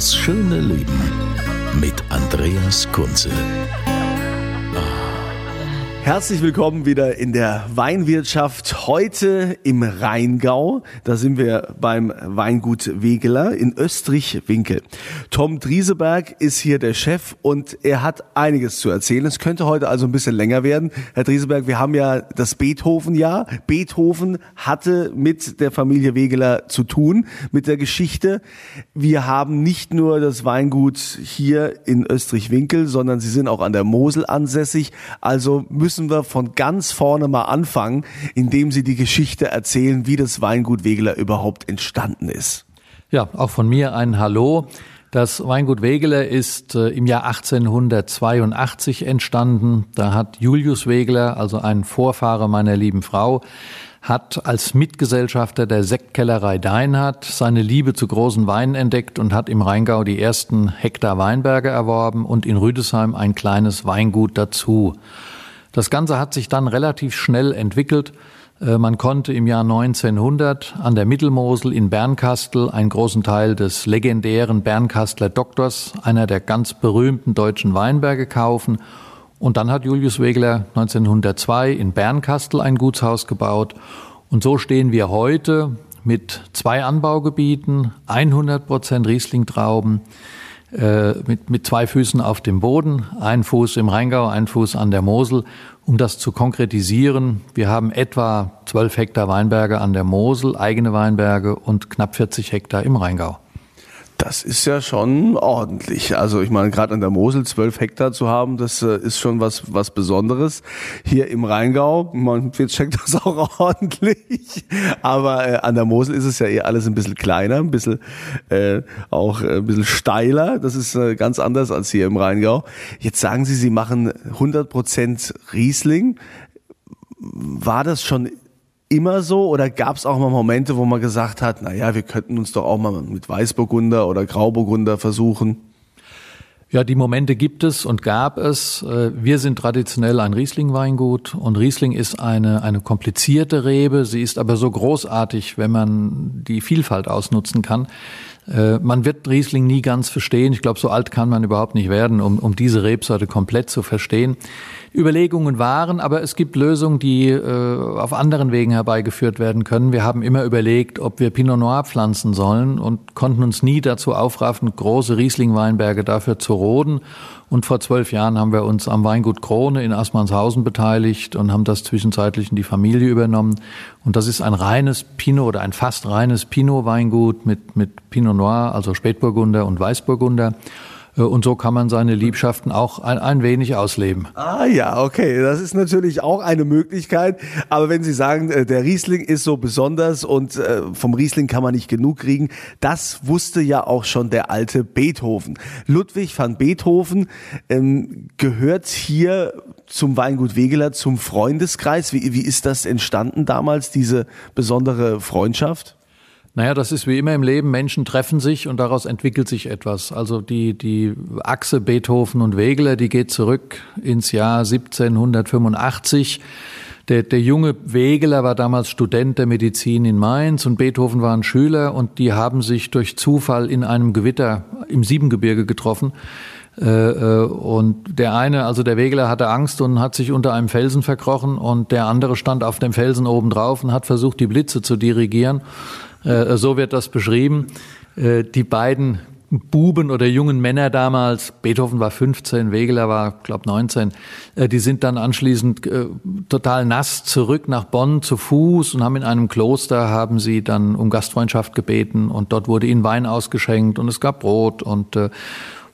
Das schöne Leben mit Andreas Kunze. Herzlich willkommen wieder in der Weinwirtschaft. Heute im Rheingau. Da sind wir beim Weingut Wegeler in Österreich-Winkel. Tom Drieseberg ist hier der Chef und er hat einiges zu erzählen. Es könnte heute also ein bisschen länger werden. Herr Drieseberg, wir haben ja das Beethoven-Jahr. Beethoven hatte mit der Familie Wegeler zu tun, mit der Geschichte. Wir haben nicht nur das Weingut hier in Österreich-Winkel, sondern sie sind auch an der Mosel ansässig. Also müssen müssen wir von ganz vorne mal anfangen, indem Sie die Geschichte erzählen, wie das Weingut Wegeler überhaupt entstanden ist. Ja, auch von mir ein Hallo. Das Weingut Wegeler ist äh, im Jahr 1882 entstanden. Da hat Julius Wegeler, also ein Vorfahre meiner lieben Frau, hat als Mitgesellschafter der Sektkellerei Deinhardt seine Liebe zu großen Weinen entdeckt und hat im Rheingau die ersten Hektar Weinberge erworben und in Rüdesheim ein kleines Weingut dazu. Das Ganze hat sich dann relativ schnell entwickelt. Äh, man konnte im Jahr 1900 an der Mittelmosel in Bernkastel einen großen Teil des legendären Bernkastler Doktors, einer der ganz berühmten deutschen Weinberge, kaufen. Und dann hat Julius Wegeler 1902 in Bernkastel ein Gutshaus gebaut. Und so stehen wir heute mit zwei Anbaugebieten, 100 Prozent Riesling-Trauben, äh, mit, mit zwei Füßen auf dem Boden, ein Fuß im Rheingau, ein Fuß an der Mosel. Um das zu konkretisieren, wir haben etwa 12 Hektar Weinberge an der Mosel, eigene Weinberge und knapp 40 Hektar im Rheingau. Das ist ja schon ordentlich. Also ich meine, gerade an der Mosel zwölf Hektar zu haben, das äh, ist schon was was Besonderes. Hier im Rheingau, man jetzt checkt das auch ordentlich. Aber äh, an der Mosel ist es ja eher alles ein bisschen kleiner, ein bisschen äh, auch äh, ein bisschen steiler. Das ist äh, ganz anders als hier im Rheingau. Jetzt sagen Sie, Sie machen 100 Prozent Riesling. War das schon immer so oder gab es auch mal Momente, wo man gesagt hat, naja, wir könnten uns doch auch mal mit Weißburgunder oder Grauburgunder versuchen? Ja, die Momente gibt es und gab es. Äh, wir sind traditionell ein Riesling-Weingut und Riesling ist eine, eine komplizierte Rebe. Sie ist aber so großartig, wenn man die Vielfalt ausnutzen kann. Äh, man wird Riesling nie ganz verstehen. Ich glaube, so alt kann man überhaupt nicht werden, um, um diese Rebsorte komplett zu verstehen. Überlegungen waren, aber es gibt Lösungen, die äh, auf anderen Wegen herbeigeführt werden können. Wir haben immer überlegt, ob wir Pinot Noir pflanzen sollen und konnten uns nie dazu aufraffen, große Riesling-Weinberge dafür zu roden. Und vor zwölf Jahren haben wir uns am Weingut Krone in Assmannshausen beteiligt und haben das zwischenzeitlich in die Familie übernommen. Und das ist ein reines Pinot oder ein fast reines Pinot-Weingut mit, mit Pinot Noir, also Spätburgunder und Weißburgunder. Äh, und so kann man seine Liebschaften auch ein, ein wenig ausleben. Ah ja, okay, das ist natürlich auch eine Möglichkeit. Aber wenn Sie sagen, äh, der Riesling ist so besonders und äh, vom Riesling kann man nicht genug kriegen, das wusste ja auch schon der alte Beethoven. Ludwig van Beethoven ähm, gehört hier zum Weingut Wegeler, zum Freundeskreis. Wie, wie ist das entstanden damals, diese besondere Freundschaft? Naja, das ist wie immer im Leben. Menschen treffen sich und daraus entwickelt sich etwas. Also die, die Achse Beethoven und Wegeler, die geht zurück ins Jahr 1785. Der, der junge Wegeler war damals Student der Medizin in Mainz und Beethoven war ein Schüler und die haben sich durch Zufall in einem Gewitter im Siebengebirge getroffen. Äh, äh, und der eine, also der Wegeler, hatte Angst und hat sich unter einem Felsen verkrochen und der andere stand auf dem Felsen oben drauf und hat versucht, die Blitze zu dirigieren. Äh, so wird das beschrieben. Äh, die beiden Buben oder jungen Männer damals, Beethoven war 15, Wegeler war, glaube 19, äh, die sind dann anschließend total nass zurück nach Bonn zu Fuß und haben in einem Kloster, haben sie dann um Gastfreundschaft gebeten und dort wurde ihnen Wein ausgeschenkt und es gab Brot und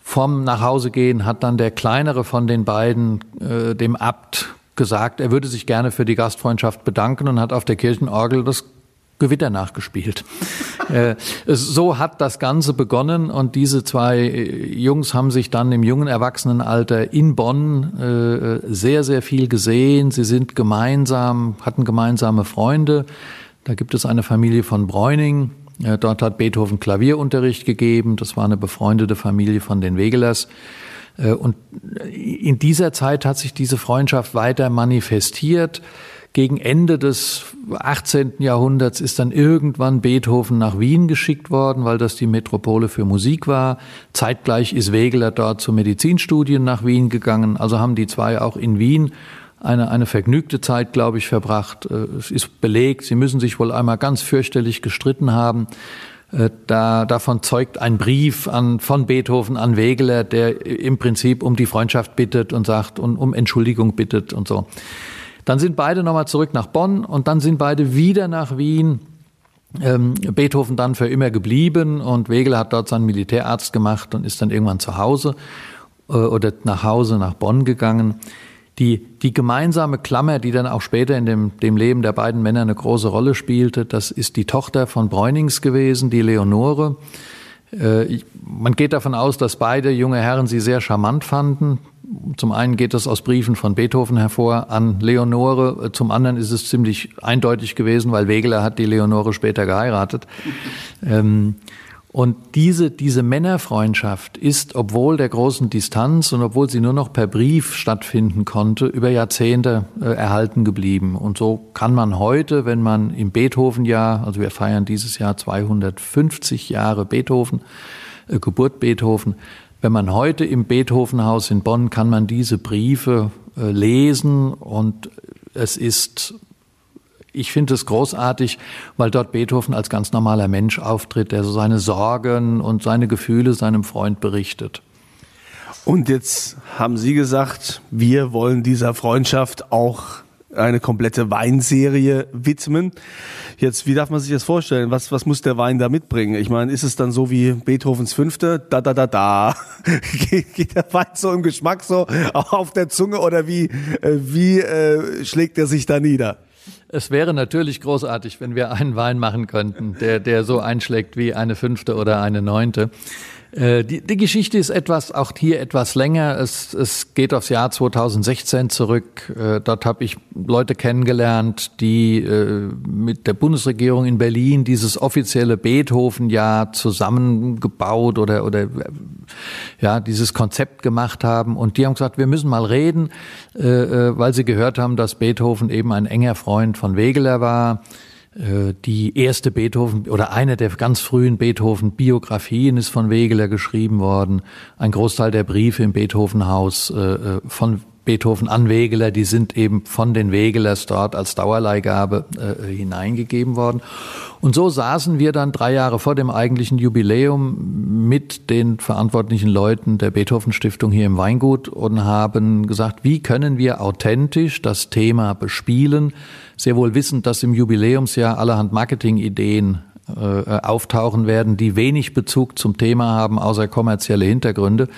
vom Nachhausegehen hat dann der kleinere von den beiden dem Abt gesagt, er würde sich gerne für die Gastfreundschaft bedanken und hat auf der Kirchenorgel das Gewitter nachgespielt. äh, so hat das Ganze begonnen und diese zwei äh, Jungs haben sich dann im jungen Erwachsenenalter in Bonn äh, sehr, sehr viel gesehen. Sie sind gemeinsam, hatten gemeinsame Freunde. Da gibt es eine Familie von Bräuning. Dort hat Beethoven Klavierunterricht gegeben. Das war eine befreundete Familie von den Wegelers. Und in dieser Zeit hat sich diese Freundschaft weiter manifestiert. Gegen Ende des 18. Jahrhunderts ist dann irgendwann Beethoven nach Wien geschickt worden, weil das die Metropole für Musik war. Zeitgleich ist Wegeler dort zu Medizinstudien nach Wien gegangen. Also haben die zwei auch in Wien eine, eine vergnügte Zeit, glaube ich, verbracht. Äh, es ist belegt, sie müssen sich wohl einmal ganz fürchterlich gestritten haben. Äh, da, davon zeugt ein Brief an, von Beethoven an Wegeler, der im Prinzip um die Freundschaft bittet und sagt und um Entschuldigung bittet und so. Dann sind beide nochmal zurück nach Bonn und dann sind beide wieder nach Wien. Ähm, Beethoven dann für immer geblieben und Wegel hat dort seinen Militärarzt gemacht und ist dann irgendwann zu Hause äh, oder nach Hause nach Bonn gegangen. Die, die gemeinsame Klammer, die dann auch später in dem, dem Leben der beiden Männer eine große Rolle spielte, das ist die Tochter von Bräunings gewesen, die Leonore. Äh, man geht davon aus, dass beide junge Herren sie sehr charmant fanden. Zum einen geht das aus Briefen von Beethoven hervor an Leonore, zum anderen ist es ziemlich eindeutig gewesen, weil Wegeler hat die Leonore später geheiratet. Ähm, und diese, diese Männerfreundschaft ist, obwohl der großen Distanz und obwohl sie nur noch per Brief stattfinden konnte, über Jahrzehnte äh, erhalten geblieben. Und so kann man heute, wenn man im Beethoven-Jahr, also wir feiern dieses Jahr 250 Jahre Beethoven, äh, Geburt Beethoven, wenn man heute im Beethovenhaus in Bonn kann man diese Briefe äh, lesen und es ist ich finde es großartig, weil dort Beethoven als ganz normaler Mensch auftritt, der so seine Sorgen und seine Gefühle seinem Freund berichtet. Und jetzt haben Sie gesagt, wir wollen dieser Freundschaft auch eine komplette Weinserie widmen. Jetzt, wie darf man sich das vorstellen? Was, was muss der Wein da mitbringen? Ich meine, ist es dann so wie Beethovens Fünfte? Da, da, da, da. geht, der Wein so im Geschmack so auf der Zunge oder wie, äh, wie äh, schlägt er sich da nieder? Es wäre natürlich großartig, wenn wir einen Wein machen könnten, der, der so einschlägt wie eine fünfte oder eine neunte. Äh, die, die Geschichte ist etwas, auch hier etwas länger. Es, es geht aufs Jahr 2016 zurück. Äh, dort habe ich Leute kennengelernt, die äh, mit der Bundesregierung in Berlin dieses offizielle Beethoven-Jahr zusammengebaut oder, oder ja, dieses Konzept gemacht haben. Und die haben gesagt, wir müssen mal reden, weil sie gehört haben, dass Beethoven eben ein enger Freund von Wegeler war die erste Beethoven oder eine der ganz frühen Beethoven-Biografien ist von Wegeler geschrieben worden. Ein Großteil der Briefe im Beethovenhaus äh, äh, von Beethoven an Wegeler, die sind eben von den Wegelers dort als Dauerleihgabe äh, hineingegeben worden. Und so saßen wir dann drei Jahre vor dem eigentlichen Jubiläum mit den verantwortlichen Leuten der Beethoven Stiftung hier im Weingut und haben gesagt, wie können wir authentisch das Thema bespielen, sehr wohl wissend, dass im Jubiläumsjahr allerhand Marketingideen äh, auftauchen werden, die wenig Bezug zum Thema haben, außer kommerzielle Hintergründe.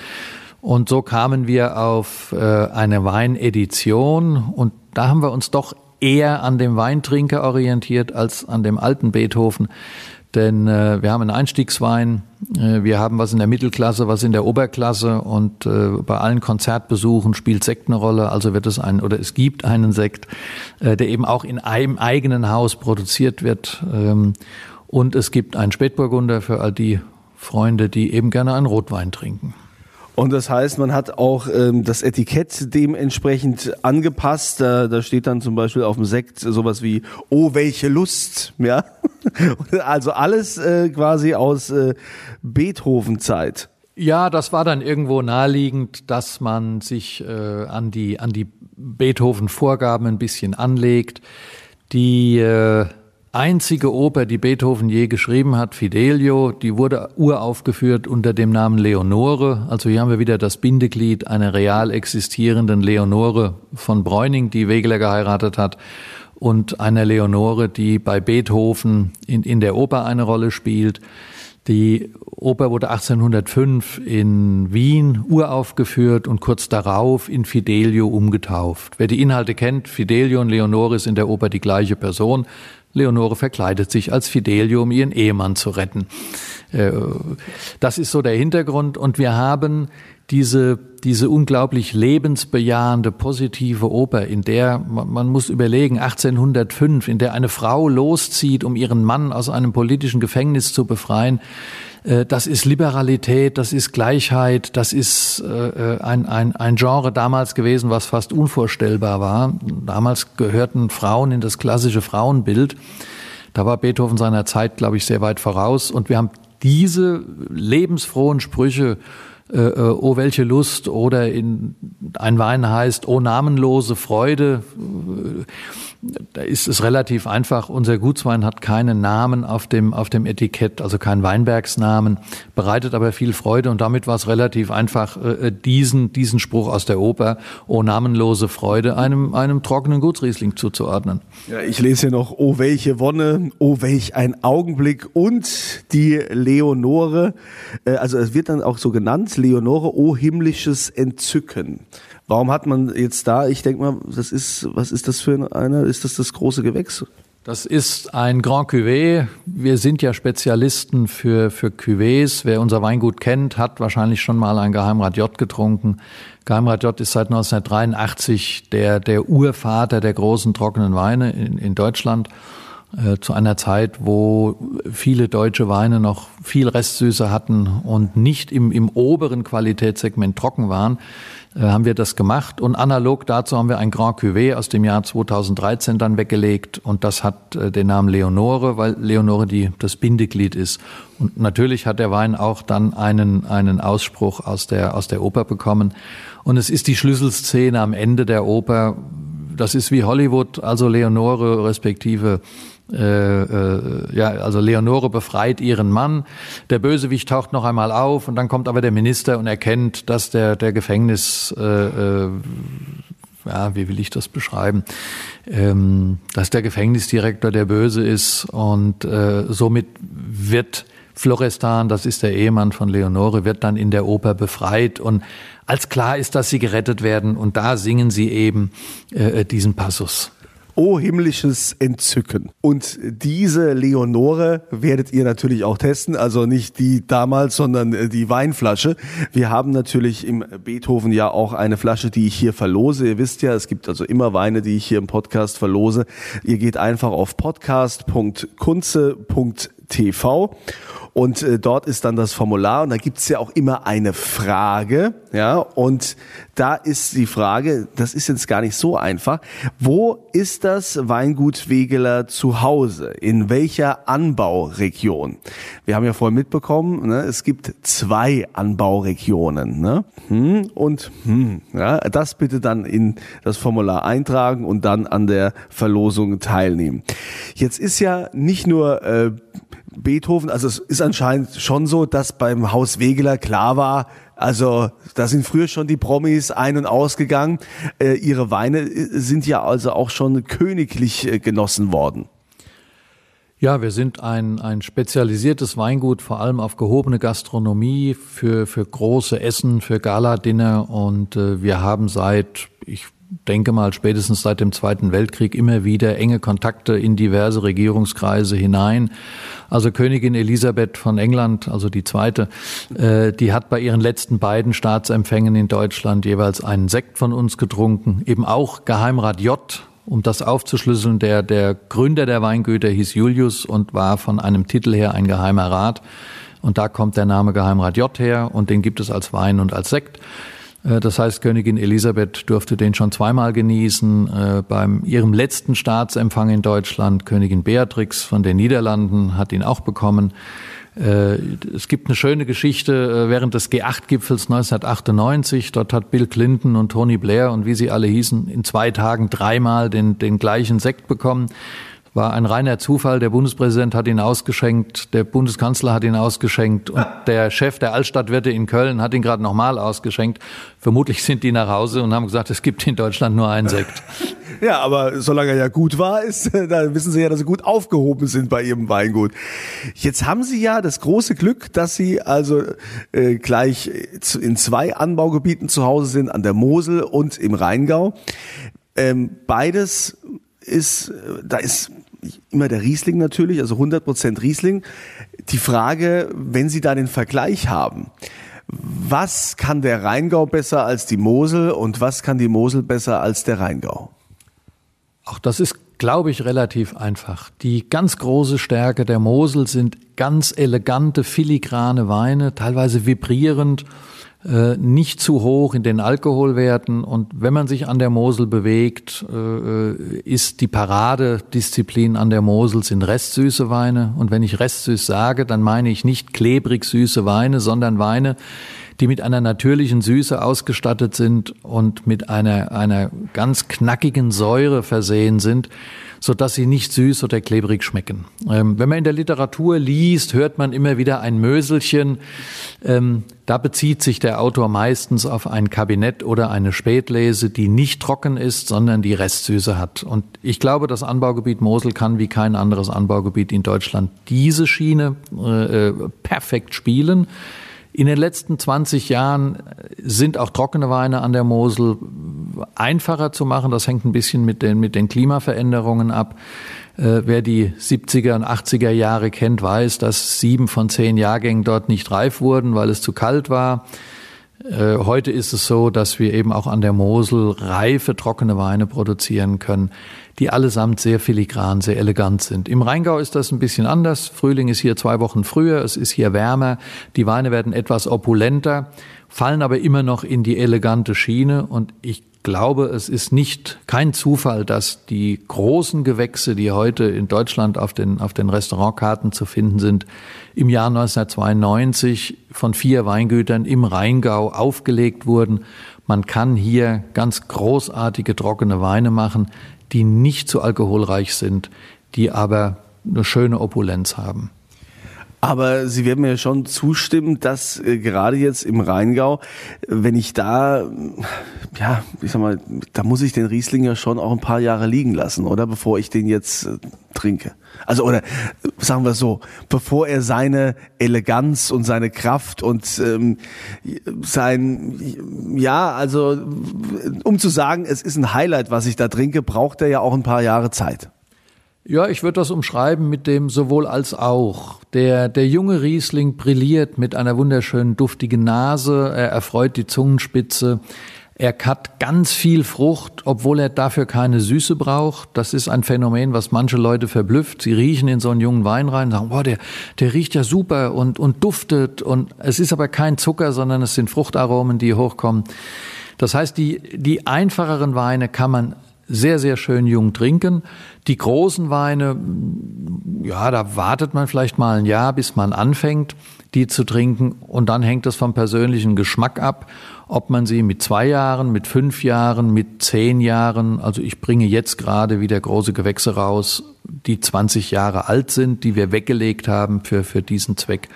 Und so kamen wir auf äh, eine Weinedition und da haben wir uns doch eher an dem Weintrinker orientiert als an dem alten Beethoven. Denn äh, wir haben einen Einstiegswein, äh, wir haben was in der Mittelklasse, was in der Oberklasse und äh, bei allen Konzertbesuchen spielt Sekt eine Rolle. Also wird es ein oder es gibt einen Sekt, äh, der eben auch in einem eigenen Haus produziert wird. Ähm, und es gibt einen Spätburgunder für all die Freunde, die eben gerne einen Rotwein trinken. Und das heißt, man hat auch ähm, das Etikett dementsprechend angepasst. Da, da steht dann zum Beispiel auf dem Sekt sowas wie Oh, welche Lust, ja. also alles äh, quasi aus äh, Beethoven-Zeit. Ja, das war dann irgendwo naheliegend, dass man sich äh, an die an die Beethoven-Vorgaben ein bisschen anlegt. Die äh, einzige Oper, die Beethoven je geschrieben hat, Fidelio, die wurde uraufgeführt unter dem Namen Leonore. Also hier haben wir wieder das Bindeglied einer real existierenden Leonore von Bräuning, die Wegeler geheiratet hat, und einer Leonore, die bei Beethoven in, in der Oper eine Rolle spielt. Die Oper wurde 1805 in Wien uraufgeführt und kurz darauf in Fidelio umgetauft. Wer die Inhalte kennt, Fidelio und Leonore ist in der Oper die gleiche Person. Leonore verkleidet sich als Fidelio, um ihren Ehemann zu retten. Äh, das ist so der Hintergrund. Und wir haben diese, diese unglaublich lebensbejahende, positive Oper, in der, man muss überlegen, 1805, in der eine Frau loszieht, um ihren Mann aus einem politischen Gefängnis zu befreien, das ist Liberalität, das ist Gleichheit, das ist äh, ein, ein, ein Genre damals gewesen, was fast unvorstellbar war. Damals gehörten Frauen in das klassische Frauenbild. Da war Beethoven seiner Zeit, glaube ich, sehr weit voraus. Und wir haben diese lebensfrohen Sprüche äh, äh, Oh welche Lust oder in ein Wein heißt Oh namenlose Freude. Da ist es relativ einfach. Unser Gutswein hat keinen Namen auf dem, auf dem Etikett, also keinen Weinbergsnamen, bereitet aber viel Freude und damit war es relativ einfach, äh, diesen, diesen Spruch aus der Oper Oh namenlose Freude einem, einem trockenen Gutsriesling zuzuordnen. Ja, ich lese hier noch Oh welche Wonne, Oh welch ein Augenblick und die Leonore. Also es wird dann auch so genannt, Leonore, oh himmlisches Entzücken. Warum hat man jetzt da, ich denke mal, das ist, was ist das für eine, ist das das große Gewächs? Das ist ein Grand Cuvée. Wir sind ja Spezialisten für, für Cuvées. Wer unser Weingut kennt, hat wahrscheinlich schon mal ein Geheimrat J getrunken. Geheimrat J ist seit 1983 der, der Urvater der großen trockenen Weine in, in Deutschland. Äh, zu einer Zeit, wo viele deutsche Weine noch viel Restsüße hatten und nicht im, im oberen Qualitätssegment trocken waren, äh, haben wir das gemacht. Und analog dazu haben wir ein Grand Cuvée aus dem Jahr 2013 dann weggelegt. Und das hat äh, den Namen Leonore, weil Leonore die, das Bindeglied ist. Und natürlich hat der Wein auch dann einen, einen Ausspruch aus der, aus der Oper bekommen. Und es ist die Schlüsselszene am Ende der Oper. Das ist wie Hollywood, also Leonore respektive äh, äh, ja, also Leonore befreit ihren Mann, der Bösewicht taucht noch einmal auf und dann kommt aber der Minister und erkennt, dass der, der Gefängnis, äh, äh, ja, wie will ich das beschreiben, ähm, dass der Gefängnisdirektor der Böse ist und äh, somit wird Florestan, das ist der Ehemann von Leonore, wird dann in der Oper befreit und als klar ist, dass sie gerettet werden und da singen sie eben äh, diesen Passus. Oh himmlisches Entzücken. Und diese Leonore werdet ihr natürlich auch testen, also nicht die damals, sondern äh, die Weinflasche. Wir haben natürlich im Beethoven ja auch eine Flasche, die ich hier verlose. Ihr wisst ja, es gibt also immer Weine, die ich hier im Podcast verlose. Ihr geht einfach auf podcast.kunze.tv und äh, dort ist dann das Formular und da gibt's ja auch immer eine Frage. Ja, und da ist die Frage, das ist jetzt gar nicht so einfach. Wo ist das Weingut Wegeler zu Hause? In welcher Anbauregion? Wir haben ja vorhin mitbekommen, ne, es gibt zwei Anbauregionen. Ne? Hm und hm. Ja, das bitte dann in das Formular eintragen und dann an der Verlosung teilnehmen. Jetzt ist ja nicht nur äh, Beethoven, also es ist anscheinend schon so, dass beim Haus Wegeler klar war, also da sind früher schon die Promis ein- und ausgegangen. Äh, ihre Weine äh, sind ja also auch schon königlich äh, genossen worden. Ja, wir sind ein, ein spezialisiertes Weingut, vor allem auf gehobene Gastronomie, für, für große Essen, für Gala-Dinner und äh, wir haben seit, ich denke mal, spätestens seit dem Zweiten Weltkrieg immer wieder enge Kontakte in diverse Regierungskreise hinein. Also Königin Elisabeth von England, also die zweite, äh, die hat bei ihren letzten beiden Staatsempfängen in Deutschland jeweils einen Sekt von uns getrunken, eben auch Geheimrat J, um das aufzuschlüsseln, der, der Gründer der Weingüter hieß Julius und war von einem Titel her ein geheimer Rat. Und da kommt der Name Geheimrat J her und den gibt es als Wein und als Sekt. Äh, das heißt, Königin Elisabeth durfte den schon zweimal genießen. Äh, beim ihrem letzten Staatsempfang in Deutschland, Königin Beatrix von den Niederlanden hat ihn auch bekommen. Äh, es gibt eine schöne Geschichte während des G8-Gipfels 1998. Dort hat Bill Clinton und Tony Blair und wie sie alle hießen, in zwei Tagen dreimal den, den gleichen Sekt bekommen. War ein reiner Zufall. Der Bundespräsident hat ihn ausgeschenkt, der Bundeskanzler hat ihn ausgeschenkt und der Chef der Altstadtwirte in Köln hat ihn gerade nochmal ausgeschenkt. Vermutlich sind die nach Hause und haben gesagt, es gibt in Deutschland nur einen Sekt. Ja, aber solange er ja gut war, ist, da wissen Sie ja, dass Sie gut aufgehoben sind bei Ihrem Weingut. Jetzt haben Sie ja das große Glück, dass Sie also äh, gleich in zwei Anbaugebieten zu Hause sind, an der Mosel und im Rheingau. Ähm, beides ist, da ist immer der Riesling natürlich, also 100% Riesling. Die Frage, wenn Sie da den Vergleich haben, was kann der Rheingau besser als die Mosel und was kann die Mosel besser als der Rheingau? Auch das ist, glaube ich, relativ einfach. Die ganz große Stärke der Mosel sind ganz elegante, filigrane Weine, teilweise vibrierend nicht zu hoch in den Alkoholwerten. Und wenn man sich an der Mosel bewegt, äh, ist die Paradedisziplin an der Mosel sind restsüße Weine. Und wenn ich restsüß sage, dann meine ich nicht klebrig süße Weine, sondern Weine, die mit einer natürlichen Süße ausgestattet sind und mit einer, einer ganz knackigen Säure versehen sind so dass sie nicht süß oder klebrig schmecken. Ähm, wenn man in der Literatur liest, hört man immer wieder ein Möselchen. Ähm, da bezieht sich der Autor meistens auf ein Kabinett oder eine Spätlese, die nicht trocken ist, sondern die Restsüße hat. Und ich glaube, das Anbaugebiet Mosel kann wie kein anderes Anbaugebiet in Deutschland diese Schiene äh, äh perfekt spielen. In den letzten 20 Jahren sind auch trockene Weine an der Mosel einfacher zu machen. Das hängt ein bisschen mit den, mit den Klimaveränderungen ab. Äh, wer die 70er und 80er Jahre kennt, weiß, dass sieben von zehn Jahrgängen dort nicht reif wurden, weil es zu kalt war. Äh, heute ist es so, dass wir eben auch an der Mosel reife, trockene Weine produzieren können die allesamt sehr filigran, sehr elegant sind. Im Rheingau ist das ein bisschen anders. Frühling ist hier zwei Wochen früher, es ist hier wärmer, die Weine werden etwas opulenter, fallen aber immer noch in die elegante Schiene und ich glaube, es ist nicht kein Zufall, dass die großen Gewächse, die heute in Deutschland auf den, auf den Restaurantkarten zu finden sind, im Jahr 1992 von vier Weingütern im Rheingau aufgelegt wurden. Man kann hier ganz großartige trockene Weine machen, die nicht zu alkoholreich sind, die aber eine schöne Opulenz haben. Aber Sie werden mir schon zustimmen, dass äh, gerade jetzt im Rheingau, wenn ich da, ja, ich sag mal, da muss ich den Riesling ja schon auch ein paar Jahre liegen lassen, oder? Bevor ich den jetzt äh, trinke. Also, oder sagen wir so, bevor er seine Eleganz und seine Kraft und ähm, sein, ja, also, um zu sagen, es ist ein Highlight, was ich da trinke, braucht er ja auch ein paar Jahre Zeit. Ja, ich würde das umschreiben mit dem sowohl als auch. Der, der junge Riesling brilliert mit einer wunderschönen duftigen Nase, er erfreut die Zungenspitze. Er hat ganz viel Frucht, obwohl er dafür keine Süße braucht. Das ist ein Phänomen, was manche Leute verblüfft. Sie riechen in so einen jungen Wein rein und sagen, boah, der, der riecht ja super und, und duftet. Und es ist aber kein Zucker, sondern es sind Fruchtaromen, die hochkommen. Das heißt, die, die einfacheren Weine kann man sehr, sehr schön jung trinken. Die großen Weine, ja, da wartet man vielleicht mal ein Jahr, bis man anfängt, die zu trinken. Und dann hängt es vom persönlichen Geschmack ab, ob man sie mit zwei Jahren, mit fünf Jahren, mit zehn Jahren, also ich bringe jetzt gerade wieder große Gewächse raus, die 20 Jahre alt sind, die wir weggelegt haben für, für diesen Zweck.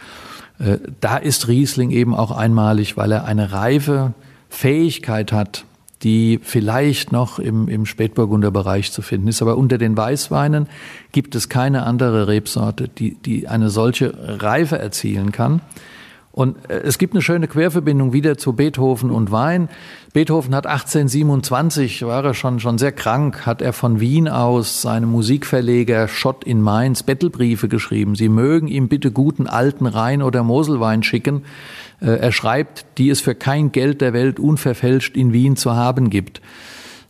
Äh, da ist Riesling eben auch einmalig, weil er eine reife Fähigkeit hat, die vielleicht noch im, im Spätburgunder Bereich zu finden ist. Aber unter den Weißweinen gibt es keine andere Rebsorte, die, die eine solche Reife erzielen kann. Und äh, es gibt eine schöne Querverbindung wieder zu Beethoven und Wein. Beethoven hat 1827, war er schon, schon sehr krank, hat er von Wien aus seinem Musikverleger Schott in Mainz Bettelbriefe geschrieben. Sie mögen ihm bitte guten alten Rhein- oder Moselwein schicken. Äh, er schreibt, die es für kein Geld der Welt unverfälscht in Wien zu haben gibt.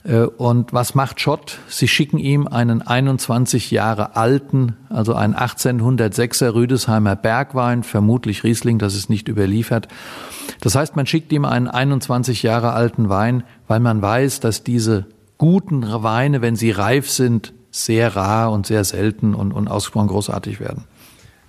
Äh, und was macht Schott? Sie schicken ihm einen 21 Jahre alten, also einen 1806er Rüdesheimer Bergwein, vermutlich Riesling, das ist nicht überliefert. Das heißt, man schickt ihm einen 21 Jahre alten Wein, weil man weiß, dass diese guten Weine, wenn sie reif sind, sehr rar und sehr selten und, und ausgesprochen großartig werden.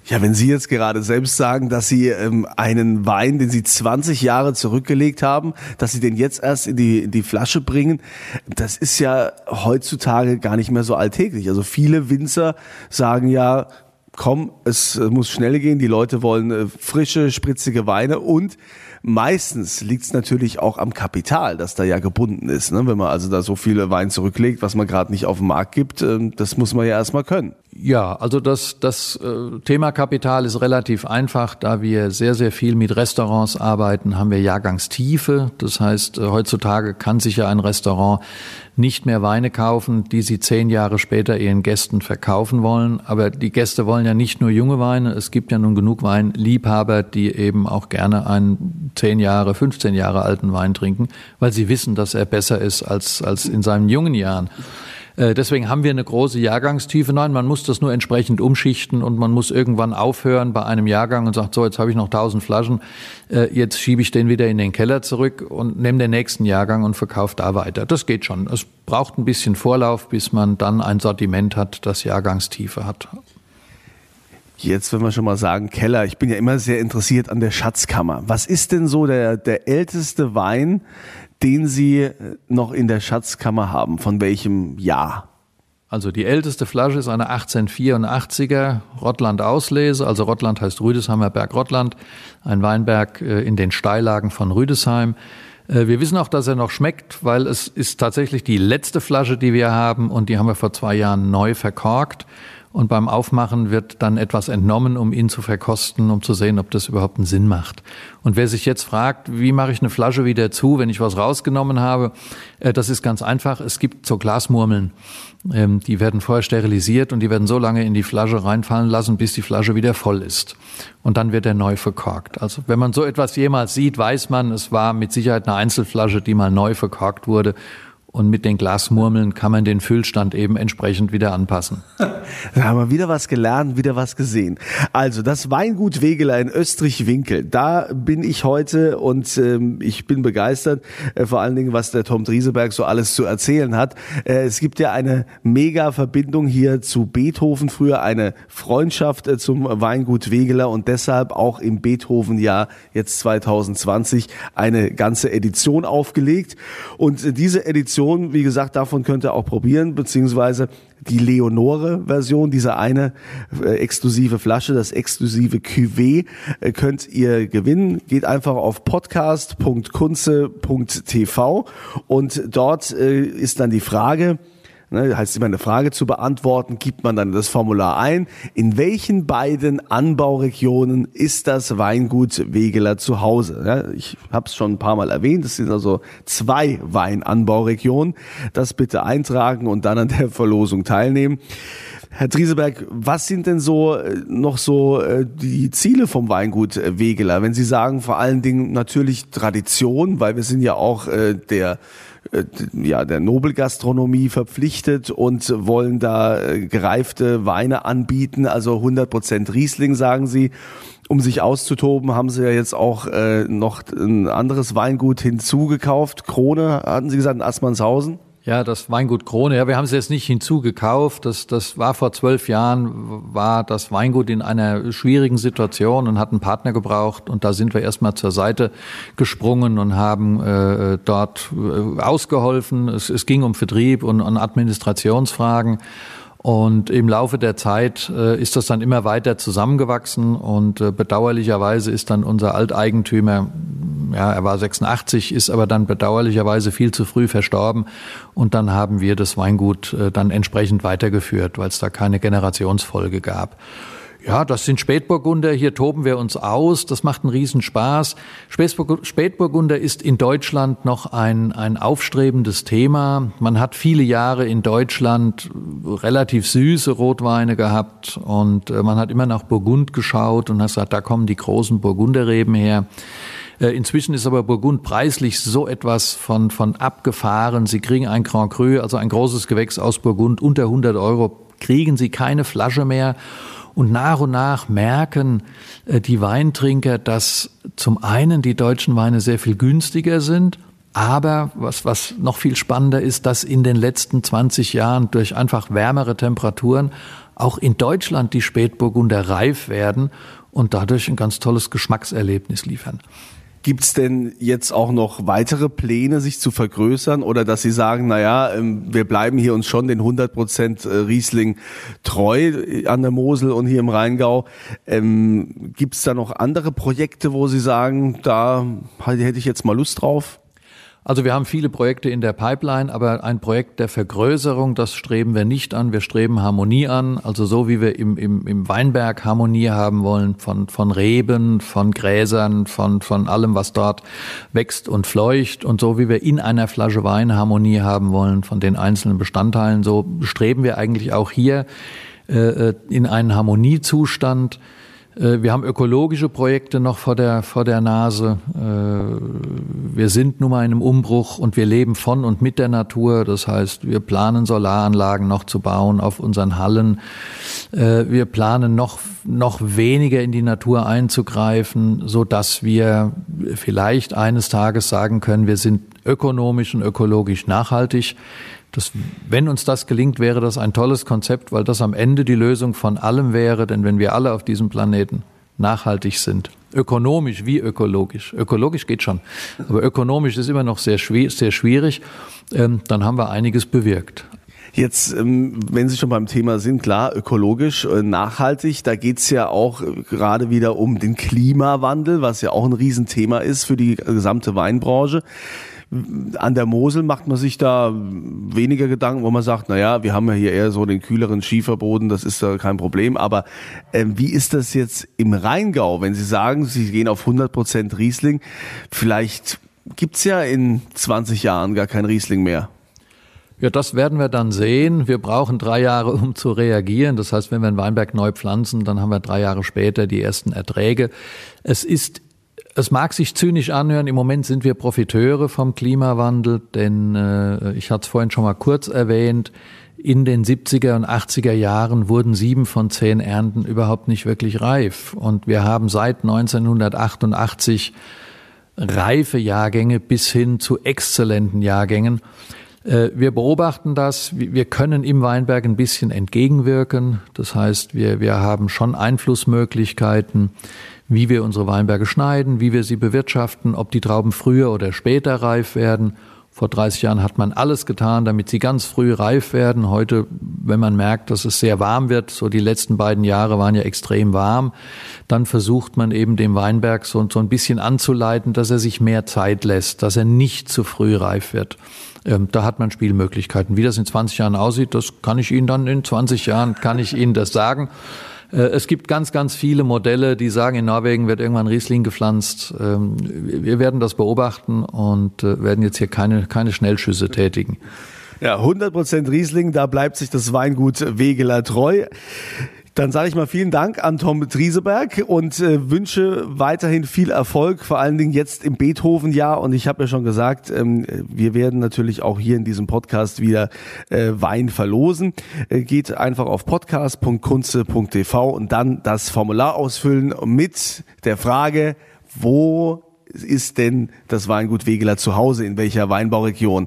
Ja, wenn Sie jetzt gerade selbst sagen, dass Sie ähm, einen Wein, den Sie 20 Jahre zurückgelegt haben, dass Sie den jetzt erst in die, in die Flasche bringen, das ist ja heutzutage gar nicht mehr so alltäglich. Also viele Winzer sagen ja, komm, es muss schnell gehen, die Leute wollen äh, frische, spritzige Weine und meistens liegt es natürlich auch am Kapital, das da ja gebunden ist. Ne? Wenn man also da so viele Wein zurücklegt, was man gerade nicht auf den Markt gibt, äh, das muss man ja erstmal können. Ja, also das, das äh, Thema Kapital ist relativ einfach. Da wir sehr, sehr viel mit Restaurants arbeiten, haben wir Jahrgangstiefe. Das heißt, äh, heutzutage kann sich ja ein Restaurant nicht mehr Weine kaufen, die sie zehn Jahre später ihren Gästen verkaufen wollen. Aber die Gäste wollen ja nicht nur junge Weine. Es gibt ja nun genug Weinliebhaber, die eben auch gerne einen zehn Jahre, 15 Jahre alten Wein trinken, weil sie wissen, dass er besser ist als, als in seinen jungen Jahren. Äh, deswegen haben wir eine große Jahrgangstiefe. Nein, man muss das nur entsprechend umschichten und man muss irgendwann aufhören bei einem Jahrgang und sagt, so, jetzt habe ich noch tausend Flaschen, äh, jetzt schiebe ich den wieder in den Keller zurück und nehme den nächsten Jahrgang und verkaufe da weiter. Das geht schon. Es braucht ein bisschen Vorlauf, bis man dann ein Sortiment hat, das Jahrgangstiefe hat. Jetzt, wenn wir schon mal sagen, Keller, ich bin ja immer sehr interessiert an der Schatzkammer. Was ist denn so der, der älteste Wein, den Sie noch in der Schatzkammer haben? Von welchem Jahr? Also die älteste Flasche ist eine 1884er Rottland Auslese. Also Rottland heißt Rüdesheimer Berg Rottland, ein Weinberg äh, in den Steillagen von Rüdesheim. Äh, wir wissen auch, dass er noch schmeckt, weil es ist tatsächlich die letzte Flasche, die wir haben und die haben wir vor zwei Jahren neu verkorkt. Und beim Aufmachen wird dann etwas entnommen, um ihn zu verkosten, um zu sehen, ob das überhaupt einen Sinn macht. Und wer sich jetzt fragt, wie mache ich eine Flasche wieder zu, wenn ich was rausgenommen habe, äh, das ist ganz einfach. Es gibt so Glasmurmeln. Ähm, die werden vorher sterilisiert und die werden so lange in die Flasche reinfallen lassen, bis die Flasche wieder voll ist. Und dann wird er neu verkorkt. Also wenn man so etwas jemals sieht, weiß man, es war mit Sicherheit eine Einzelflasche, die mal neu verkorkt wurde und mit den Glasmurmeln kann man den Füllstand eben entsprechend wieder anpassen. Da haben wir wieder was gelernt, wieder was gesehen. Also das Weingut Wegeler in Österreich-Winkel, da bin ich heute und ähm, ich bin begeistert, äh, vor allen Dingen, was der Tom Drieseberg so alles zu erzählen hat. Äh, es gibt ja eine mega Verbindung hier zu Beethoven, früher eine Freundschaft äh, zum Weingut Wegeler und deshalb auch im Beethoven-Jahr jetzt 2020 eine ganze Edition aufgelegt. Und äh, diese Edition Version, wie gesagt, davon könnt ihr auch probieren, beziehungsweise die Leonore-Version, diese eine äh, exklusive Flasche, das exklusive Cuvée, äh, könnt ihr gewinnen. Geht einfach auf podcast.kunze.tv und dort äh, ist dann die Frage, ne, heißt immer eine Frage zu beantworten, gibt man dann das Formular ein. In welchen beiden Anbauregionen ist das Weingut Wegeler zu Hause? Ja, ich habe es schon ein paar Mal erwähnt, es sind also zwei Weinanbauregionen. Das bitte eintragen und dann an der Verlosung teilnehmen. Herr Drieseberg, was sind denn so äh, noch so äh, die Ziele vom Weingut äh, Wegeler? Wenn Sie sagen, vor allen Dingen natürlich Tradition, weil wir sind ja auch der ja, der Nobelgastronomie verpflichtet und wollen da gereifte Weine anbieten, also 100 Prozent Riesling, sagen Sie. Um sich auszutoben, haben Sie ja jetzt auch äh, noch ein anderes Weingut hinzugekauft. Krone, hatten Sie gesagt, in Assmannshausen? Ja, das Weingut Krone. Ja, wir haben es jetzt nicht hinzugekauft. Das, das war vor zwölf Jahren, war das Weingut in einer schwierigen Situation und hat einen Partner gebraucht. Und da sind wir erstmal zur Seite gesprungen und haben äh, dort äh, ausgeholfen. Es, es ging um Vertrieb und um Administrationsfragen. Und im Laufe der Zeit äh, ist das dann immer weiter zusammengewachsen und äh, bedauerlicherweise ist dann unser Alteigentümer, ja, er war 86, ist aber dann bedauerlicherweise viel zu früh verstorben und dann haben wir das Weingut äh, dann entsprechend weitergeführt, weil es da keine Generationsfolge gab. Ja, das sind Spätburgunder, hier toben wir uns aus, das macht einen Riesenspaß. Spätburgunder ist in Deutschland noch ein, ein aufstrebendes Thema. Man hat viele Jahre in Deutschland relativ süße Rotweine gehabt und äh, man hat immer nach Burgund geschaut und hat gesagt, da kommen die großen Burgunderreben her. Äh, inzwischen ist aber Burgund preislich so etwas von, von abgefahren. Sie kriegen ein Grand Cru, also ein großes Gewächs aus Burgund, unter 100 Euro kriegen Sie keine Flasche mehr. Und nach und nach merken äh, die Weintrinker, dass zum einen die deutschen Weine sehr viel günstiger sind Aber was, was noch viel spannender ist, dass in den letzten 20 Jahren durch einfach wärmere Temperaturen auch in Deutschland die Spätburgunder reif werden und dadurch ein ganz tolles Geschmackserlebnis liefern. Gibt es denn jetzt auch noch weitere Pläne, sich zu vergrößern oder dass Sie sagen, naja, ähm, wir bleiben hier uns schon den 100 Prozent äh, Riesling treu äh, an der Mosel und hier im Rheingau? Ähm, Gibt es da noch andere Projekte, wo Sie sagen, da hätte ich jetzt mal Lust drauf? Also wir haben viele Projekte in der Pipeline, aber ein Projekt der Vergrößerung, das streben wir nicht an. Wir streben Harmonie an, also so wie wir im, im, im Weinberg Harmonie haben wollen, von, von Reben, von Gräsern, von, von allem, was dort wächst und fleucht und so wie wir in einer Flasche Wein Harmonie haben wollen, von den einzelnen Bestandteilen, so streben wir eigentlich auch hier äh, äh in einen Harmoniezustand. Äh, wir haben ökologische Projekte noch vor der, vor der Nase. Äh, wir sind nun mal in einem Umbruch und wir leben von und mit der Natur. Das heißt, wir planen Solaranlagen noch zu bauen auf unseren Hallen. Äh, wir planen noch, noch weniger in die Natur einzugreifen, so dass wir vielleicht eines Tages sagen können, wir sind ökonomisch und ökologisch nachhaltig. Das, wenn uns das gelingt, wäre das ein tolles Konzept, weil das am Ende die Lösung von allem wäre. Denn wenn wir alle auf diesem Planeten nachhaltig sind, ökonomisch wie ökologisch, ökologisch geht schon, aber ökonomisch ist immer noch sehr, sehr schwierig, ähm, dann haben wir einiges bewirkt. Jetzt, ähm, wenn Sie schon beim Thema sind, klar, ökologisch, äh, nachhaltig, da geht's ja auch gerade wieder um den Klimawandel, was ja auch ein Riesenthema ist für die gesamte Weinbranche. An der Mosel macht man sich da weniger Gedanken, wo man sagt, na ja, wir haben ja hier eher so den kühleren Schieferboden, das ist da kein Problem. Aber äh, wie ist das jetzt im Rheingau, wenn Sie sagen, Sie gehen auf 100 Prozent Riesling? Vielleicht gibt's ja in 20 Jahren gar kein Riesling mehr. Ja, das werden wir dann sehen. Wir brauchen drei Jahre, um zu reagieren. Das heißt, wenn wir einen Weinberg neu pflanzen, dann haben wir drei Jahre später die ersten Erträge. Es ist es mag sich zynisch anhören, im Moment sind wir Profiteure vom Klimawandel, denn äh, ich hatte es vorhin schon mal kurz erwähnt, in den 70er und 80er Jahren wurden sieben von zehn Ernten überhaupt nicht wirklich reif. Und wir haben seit 1988 reife Jahrgänge bis hin zu exzellenten Jahrgängen. Äh, wir beobachten das. Wir können im Weinberg ein bisschen entgegenwirken. Das heißt, wir, wir haben schon Einflussmöglichkeiten wie wir unsere Weinberge schneiden, wie wir sie bewirtschaften, ob die Trauben früher oder später reif werden. Vor 30 Jahren hat man alles getan, damit sie ganz früh reif werden. Heute, wenn man merkt, dass es sehr warm wird, so die letzten beiden Jahre waren ja extrem warm, dann versucht man eben dem Weinberg so, so ein bisschen anzuleiten, dass er sich mehr Zeit lässt, dass er nicht zu früh reif wird. Ähm, da hat man Spielmöglichkeiten. Wie das in 20 Jahren aussieht, das kann ich Ihnen dann in 20 Jahren, kann ich Ihnen das sagen. Äh, es gibt ganz, ganz viele Modelle, die sagen, in Norwegen wird irgendwann Riesling gepflanzt. Ähm, wir werden das beobachten und äh, werden jetzt hier keine, keine Schnellschüsse tätigen. Ja, 100% Riesling, da bleibt sich das Weingut Wegeler treu. Dann sage ich mal vielen Dank an Tom Trieseberg und äh, wünsche weiterhin viel Erfolg, vor allen Dingen jetzt im Beethoven-Jahr. Und ich habe ja schon gesagt, ähm, wir werden natürlich auch hier in diesem Podcast wieder äh, Wein verlosen. Äh, geht einfach auf podcast.kunze.tv und dann das Formular ausfüllen mit der Frage, wo ist denn das Weingut Wegeler zu Hause, in welcher Weinbauregion?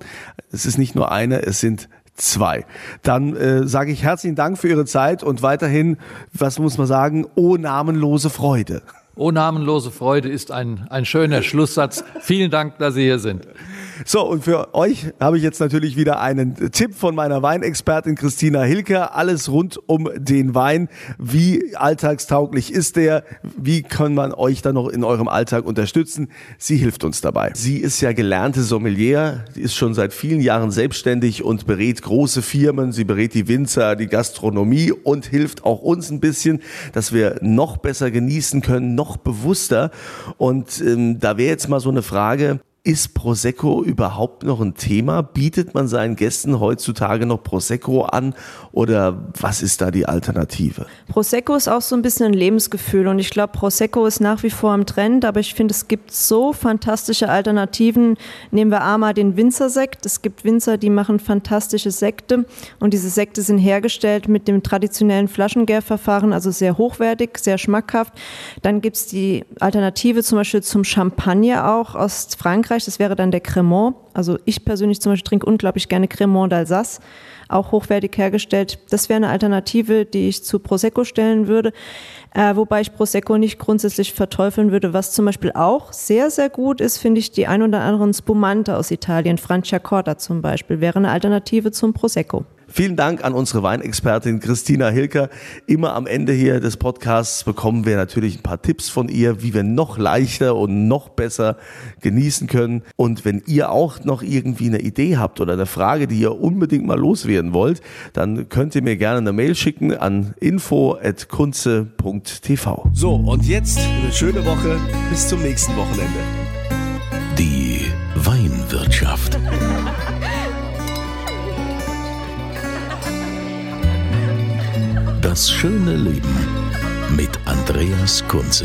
Es ist nicht nur eine, es sind zwei. Dann äh, sage ich herzlichen Dank für Ihre Zeit und weiterhin, was muss man sagen, oh namenlose Freude. Oh namenlose Freude ist ein, ein schöner Schlusssatz. Vielen Dank, dass Sie hier sind. So, und für euch habe ich jetzt natürlich wieder einen Tipp von meiner Weinexpertin Christina Hilker. Alles rund um den Wein. Wie alltagstauglich ist der? Wie kann man euch dann noch in eurem Alltag unterstützen? Sie hilft uns dabei. Sie ist ja gelernte Sommelier, ist schon seit vielen Jahren selbstständig und berät große Firmen. Sie berät die Winzer, die Gastronomie und hilft auch uns ein bisschen, dass wir noch besser genießen können, noch bewusster. Und ähm, da wäre jetzt mal so eine Frage, ist Prosecco überhaupt noch ein Thema? Bietet man seinen Gästen heutzutage noch Prosecco an oder was ist da die Alternative? Prosecco ist auch so ein bisschen ein Lebensgefühl und ich glaube, Prosecco ist nach wie vor im Trend, aber ich finde, es gibt so fantastische Alternativen. Nehmen wir einmal den Winzersekt. Es gibt Winzer, die machen fantastische Sekte und diese Sekte sind hergestellt mit dem traditionellen Flaschengärverfahren, also sehr hochwertig, sehr schmackhaft. Dann gibt es die Alternative zum Beispiel zum Champagner auch aus Frankreich Frankreich. Das wäre dann der Cremant. Also ich persönlich zum Beispiel trinke unglaublich gerne Cremant d'Alsace, auch hochwertig hergestellt. Das wäre eine Alternative, die ich zu Prosecco stellen würde. Äh, wobei ich Prosecco nicht grundsätzlich verteufeln würde. Was zum Beispiel auch sehr, sehr gut ist, finde ich die ein oder anderen Spumante aus Italien. Franciacorta zum Beispiel wäre eine Alternative zum Prosecco. Vielen Dank an unsere Weinexpertin Christina Hilker. Immer am Ende hier des Podcasts bekommen wir natürlich ein paar Tipps von ihr, wie wir noch leichter und noch besser genießen können. Und wenn ihr auch noch irgendwie eine Idee habt oder eine Frage, die ihr unbedingt mal loswerden wollt, dann könnt ihr mir gerne eine Mail schicken an info@kunze.tv. So, und jetzt eine schöne Woche. Bis zum nächsten Wochenende. Die Weinwirtschaft. Das schöne Leben mit Andreas Kunze.